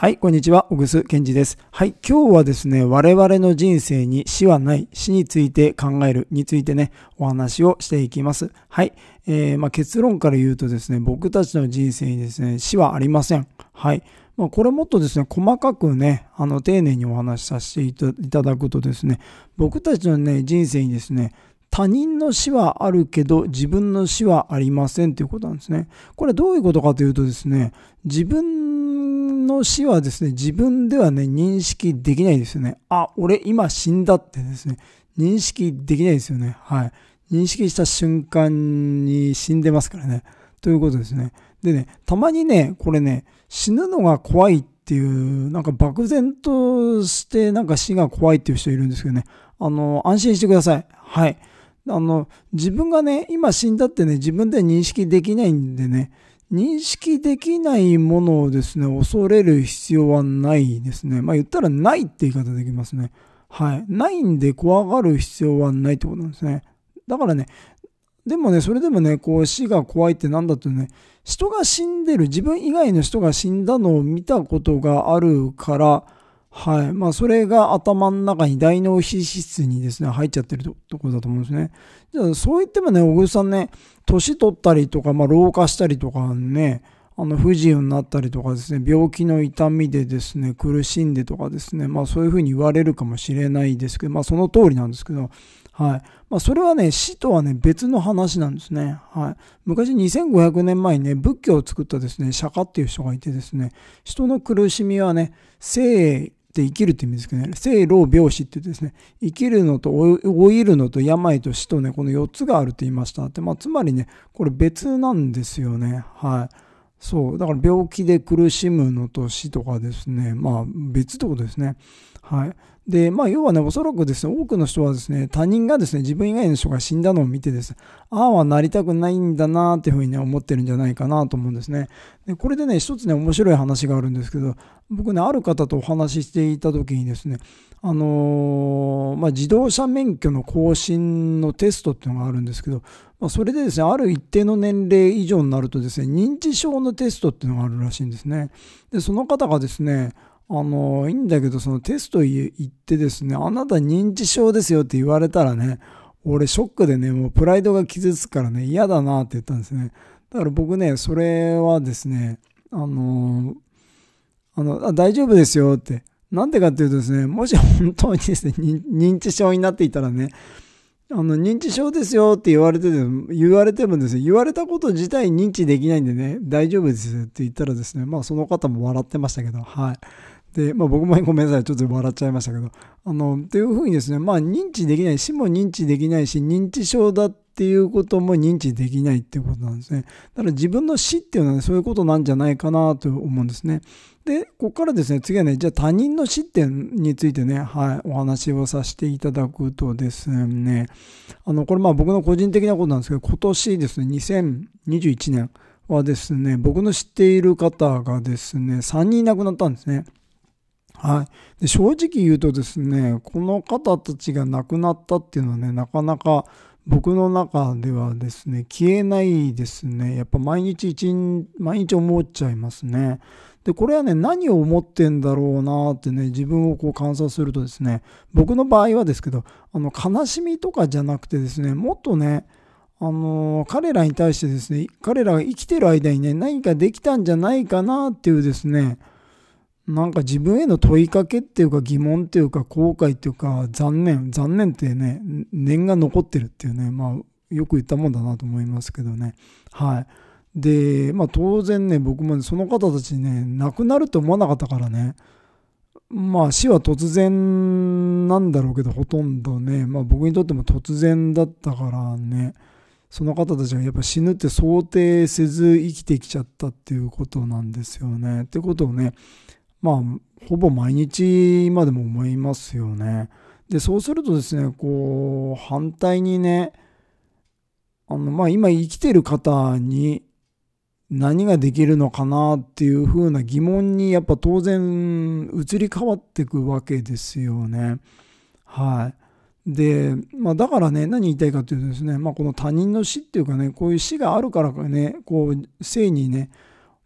はい、こんにちは。小楠健二です。はい、今日はですね、我々の人生に死はない、死について考えるについてね、お話をしていきます。はい、えー、まあ、結論から言うとですね、僕たちの人生にですね、死はありません。はい。まあ、これもっとですね、細かくね、あの、丁寧にお話しさせていただくとですね、僕たちのね、人生にですね、他人の死はあるけど自分の死はありませんということなんですね。これどういうことかというとですね、自分の死はですね、自分ではね、認識できないですよね。あ、俺今死んだってですね、認識できないですよね。はい。認識した瞬間に死んでますからね。ということですね。でね、たまにね、これね、死ぬのが怖いっていう、なんか漠然としてなんか死が怖いっていう人いるんですけどね。あの、安心してください。はい。あの、自分がね、今死んだってね、自分で認識できないんでね、認識できないものをですね、恐れる必要はないですね。まあ言ったらないって言い方できますね。はい。ないんで怖がる必要はないってことなんですね。だからね、でもね、それでもね、こう死が怖いってなんだとね、人が死んでる、自分以外の人が死んだのを見たことがあるから、はい。まあ、それが頭の中に大脳皮質にですね、入っちゃってるとところだと思うんですね。じゃあ、そう言ってもね、小栗さんね、年取ったりとか、まあ、老化したりとかね、あの、不自由になったりとかですね、病気の痛みでですね、苦しんでとかですね、まあ、そういうふうに言われるかもしれないですけど、まあ、その通りなんですけど、はい。まあ、それはね、死とはね、別の話なんですね。はい。昔2500年前にね、仏教を作ったですね、釈迦っていう人がいてですね、人の苦しみはね、生で生きるって意味ですけどね、生老病死って言ってですね、生きるのと老いるのと病と死とね、この4つがあるって言いましたって、まあ、つまりね、これ別なんですよね。はい。そう。だから病気で苦しむのと死とかですね、まあ別ってことですね。はい。で、まあ、要はね、おそらくですね、多くの人はですね、他人がですね、自分以外の人が死んだのを見てですね、ああはなりたくないんだなっていうふうにね、思ってるんじゃないかなと思うんですね。で、これでね、一つね、面白い話があるんですけど、僕ね、ある方とお話ししていた時にですね、あのー、まあ、自動車免許の更新のテストっていうのがあるんですけど、まあ、それでですね、ある一定の年齢以上になるとですね、認知症のテストっていうのがあるらしいんですね。で、その方がですね、あの、いいんだけど、そのテスト行ってですね、あなた認知症ですよって言われたらね、俺ショックでね、もうプライドが傷つくからね、嫌だなって言ったんですね。だから僕ね、それはですね、あの、あの、あ大丈夫ですよって。なんでかっていうとですね、もし本当にですね、認知症になっていたらね、あの、認知症ですよって言われてて、言われてもですね、言われたこと自体認知できないんでね、大丈夫ですって言ったらですね、まあその方も笑ってましたけど、はい。で、まあ僕もごめんなさい、ちょっと笑っちゃいましたけど、あの、っていうふうにですね、まあ認知できない、死も認知できないし、認知症だっていうことも認知できないっていうことなんですね。だから自分の死っていうのは、ね、そういうことなんじゃないかなと思うんですね。で、ここからですね、次はね、じゃあ他人の死点についてね、はい、お話をさせていただくとですね、あの、これまあ僕の個人的なことなんですけど、今年ですね、2021年はですね、僕の知っている方がですね、3人亡くなったんですね。はい。で正直言うとですね、この方たちが亡くなったっていうのはね、なかなか僕の中ではですね、消えないですね。やっぱ毎日一日、毎日思っちゃいますね。で、これはね、何を思ってんだろうなってね、自分をこう観察するとですね、僕の場合はですけど、あの、悲しみとかじゃなくてですね、もっとね、あの彼らに対してですね、彼らが生きてる間にね、何かできたんじゃないかなっていうですね、なんか自分への問いかけっていうか疑問っていうか後悔っていうか残念、残念ってね、念が残ってるっていうね、まあよく言ったもんだなと思いますけどね。はい。で、まあ当然ね、僕もその方たちね、亡くなると思わなかったからね、まあ死は突然なんだろうけど、ほとんどね、まあ僕にとっても突然だったからね、その方たちがやっぱ死ぬって想定せず生きてきちゃったっていうことなんですよね。ってことをね、まあ、ほぼ毎日今でも思いますよね。で、そうするとですね、こう、反対にね、あの、まあ今生きてる方に何ができるのかなっていうふうな疑問にやっぱ当然移り変わっていくわけですよね。はい。で、まあだからね、何言いたいかというとですね、まあこの他人の死っていうかね、こういう死があるからかね、こう、生にね、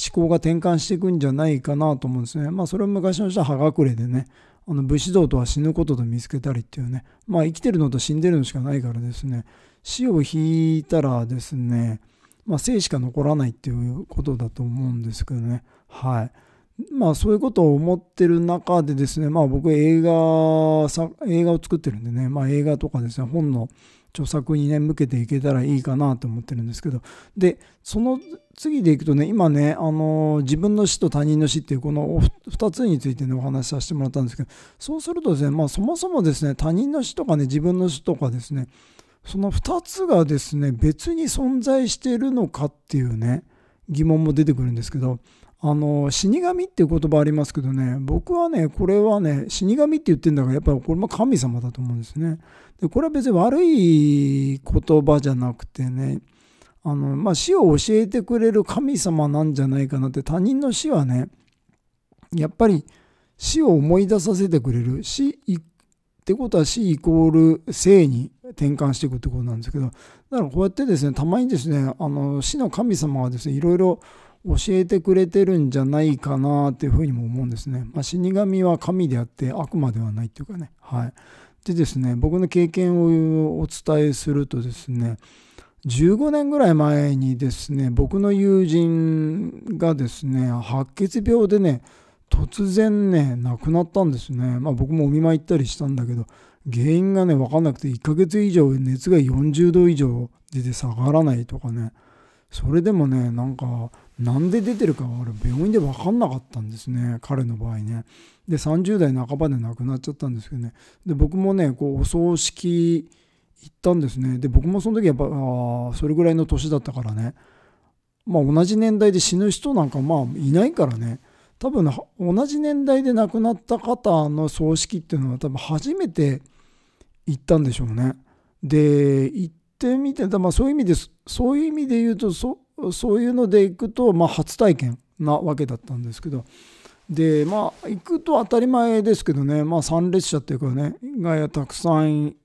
思考が転換していくんじゃないかなと思うんですね。まあそれは昔の人は葉隠れでね、あの武士道とは死ぬことと見つけたりっていうね、まあ生きてるのと死んでるのしかないからですね、死を引いたらですね、まあ生しか残らないっていうことだと思うんですけどね。はい。まあそういうことを思ってる中でですね、まあ僕映画、映画を作ってるんでね、まあ映画とかですね、本の著作にね、向けていけたらいいかなと思ってるんですけど、で、その次でいくとね、今ね、あの自分の死と他人の死っていうこの2つについてね、お話しさせてもらったんですけど、そうするとですね、まあそもそもですね、他人の死とかね、自分の死とかですね、その2つがですね、別に存在しているのかっていうね、疑問も出てくるんですけど、あの死神っていう言葉ありますけどね僕はねこれはね死神って言ってるんだからやっぱりこれも神様だと思うんですね。でこれは別に悪い言葉じゃなくてねあの、まあ、死を教えてくれる神様なんじゃないかなって他人の死はねやっぱり死を思い出させてくれる死ってことは死イコール生に転換していくってことなんですけどだからこうやってですねたまにですねあの死の神様はですねいろいろ教えてくれてるんじゃないかなっていうふうにも思うんですね。まあ、死神は神であって悪魔ではないっていうかね。はい。でですね、僕の経験をお伝えするとですね、15年ぐらい前にですね、僕の友人がですね、白血病でね、突然ね、亡くなったんですね。まあ僕もお見舞い行ったりしたんだけど、原因がね、わかんなくて1ヶ月以上熱が40度以上出て下がらないとかね、それでもね、なんかなんで出てるか俺病院で分かんなかったんですね彼の場合ね。で30代半ばで亡くなっちゃったんですけどね。で僕もねこうお葬式行ったんですね。で僕もその時やっぱあそれぐらいの年だったからね。まあ同じ年代で死ぬ人なんかまあいないからね。多分同じ年代で亡くなった方の葬式っていうのは多分初めて行ったんでしょうね。で行ってみて、まあ、そういう意味ですそういう意味で言うとそそういうので行くと、まあ、初体験なわけだったんですけど。でまあ行くと当たり前ですけどね、まあ、参列者っていうかねがたくさん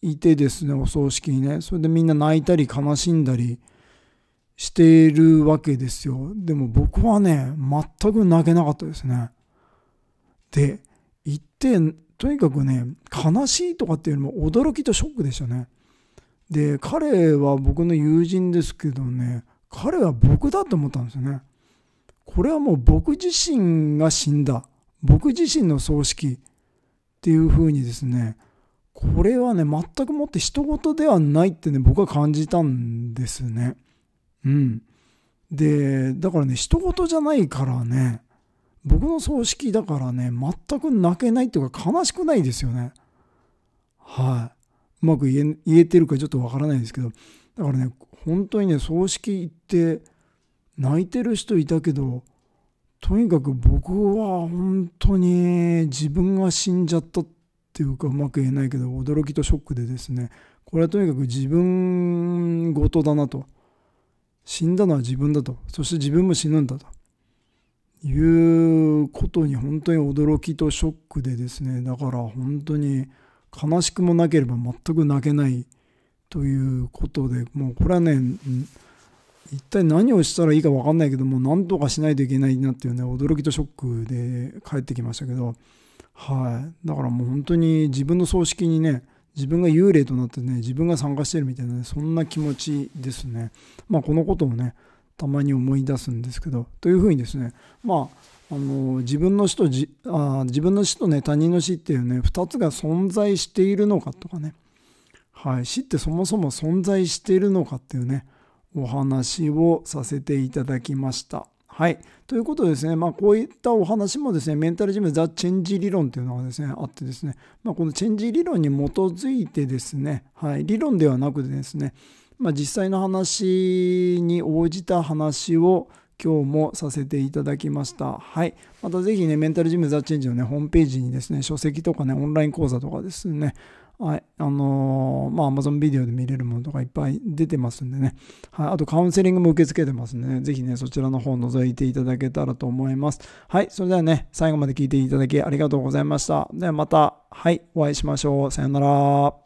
いてですねお葬式にね。それでみんな泣いたり悲しんだりしているわけですよ。でも僕はね全く泣けなかったですね。で行ってとにかくね悲しいとかっていうよりも驚きとショックでしたね。で彼は僕の友人ですけどね彼は僕だと思ったんですよね。これはもう僕自身が死んだ。僕自身の葬式っていうふうにですね、これはね、全くもって人事ではないってね、僕は感じたんですね。うん。で、だからね、人事じゃないからね、僕の葬式だからね、全く泣けないっていうか悲しくないですよね。はい。うまく言え言えてるかちょっとわからないですけど、だからね、本当にね葬式行って泣いてる人いたけどとにかく僕は本当に自分が死んじゃったっていうかうまく言えないけど驚きとショックでですねこれはとにかく自分ごとだなと。死んだのは自分だと。そして自分も死ぬんだと。いうことに本当に驚きとショックでですねだから本当に悲しくもなければ全く泣けないということでもうこれはね一体何をしたらいいか分かんないけども何とかしないといけないなっていうね驚きとショックで帰ってきましたけどはい。だからもう本当に自分の葬式にね自分が幽霊となってね自分が参加してるみたいな、ね、そんな気持ちですね。まあこのことをねたまに思い出すんですけどというふうにですねまああの自分の死とじあ自分の死とね他人の死っていうね2つが存在しているのかとかねはい、死ってそもそも存在しているのかっていうねお話をさせていただきました。はい。ということでですね、まあ、こういったお話もですね、メンタルジムザ・チェンジ理論というのがですね、あってですね、まあ、このチェンジ理論に基づいてですね、はい、理論ではなくてですね、まあ、実際の話に応じた話を今日もさせていただきました。はい。またぜひね、メンタルジムザ・チェンジのね、ホームページにですね、書籍とかね、オンライン講座とかですね、はい、あのー、まあ、Amazon ビデオで見れるものとかいっぱい出てますんでね。はい、あとカウンセリングも受け付けてますんでね、ぜひね、そちらの方を覗いていただけたらと思います。はい、それではね、最後まで聞いていただきありがとうございました。ではまた、はい、お会いしましょう。さよなら。